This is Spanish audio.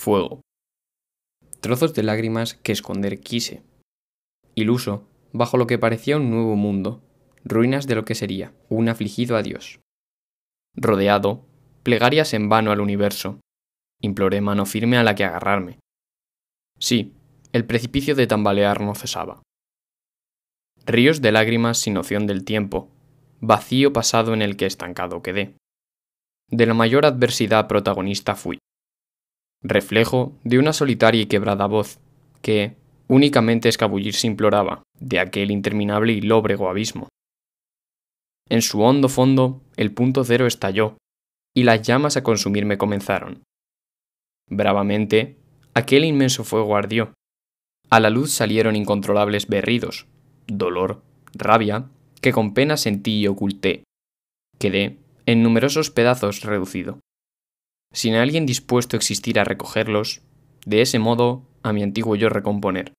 fuego. Trozos de lágrimas que esconder quise. Iluso, bajo lo que parecía un nuevo mundo, ruinas de lo que sería un afligido adiós. Rodeado, plegarias en vano al universo, imploré mano firme a la que agarrarme. Sí, el precipicio de tambalear no cesaba. Ríos de lágrimas sin noción del tiempo, vacío pasado en el que estancado quedé. De la mayor adversidad protagonista fui. Reflejo de una solitaria y quebrada voz, que, únicamente escabullirse imploraba de aquel interminable y lóbrego abismo. En su hondo fondo, el punto cero estalló, y las llamas a consumirme comenzaron. Bravamente, aquel inmenso fuego ardió. A la luz salieron incontrolables berridos, dolor, rabia, que con pena sentí y oculté. Quedé, en numerosos pedazos, reducido. Sin alguien dispuesto a existir a recogerlos, de ese modo, a mi antiguo yo recomponer.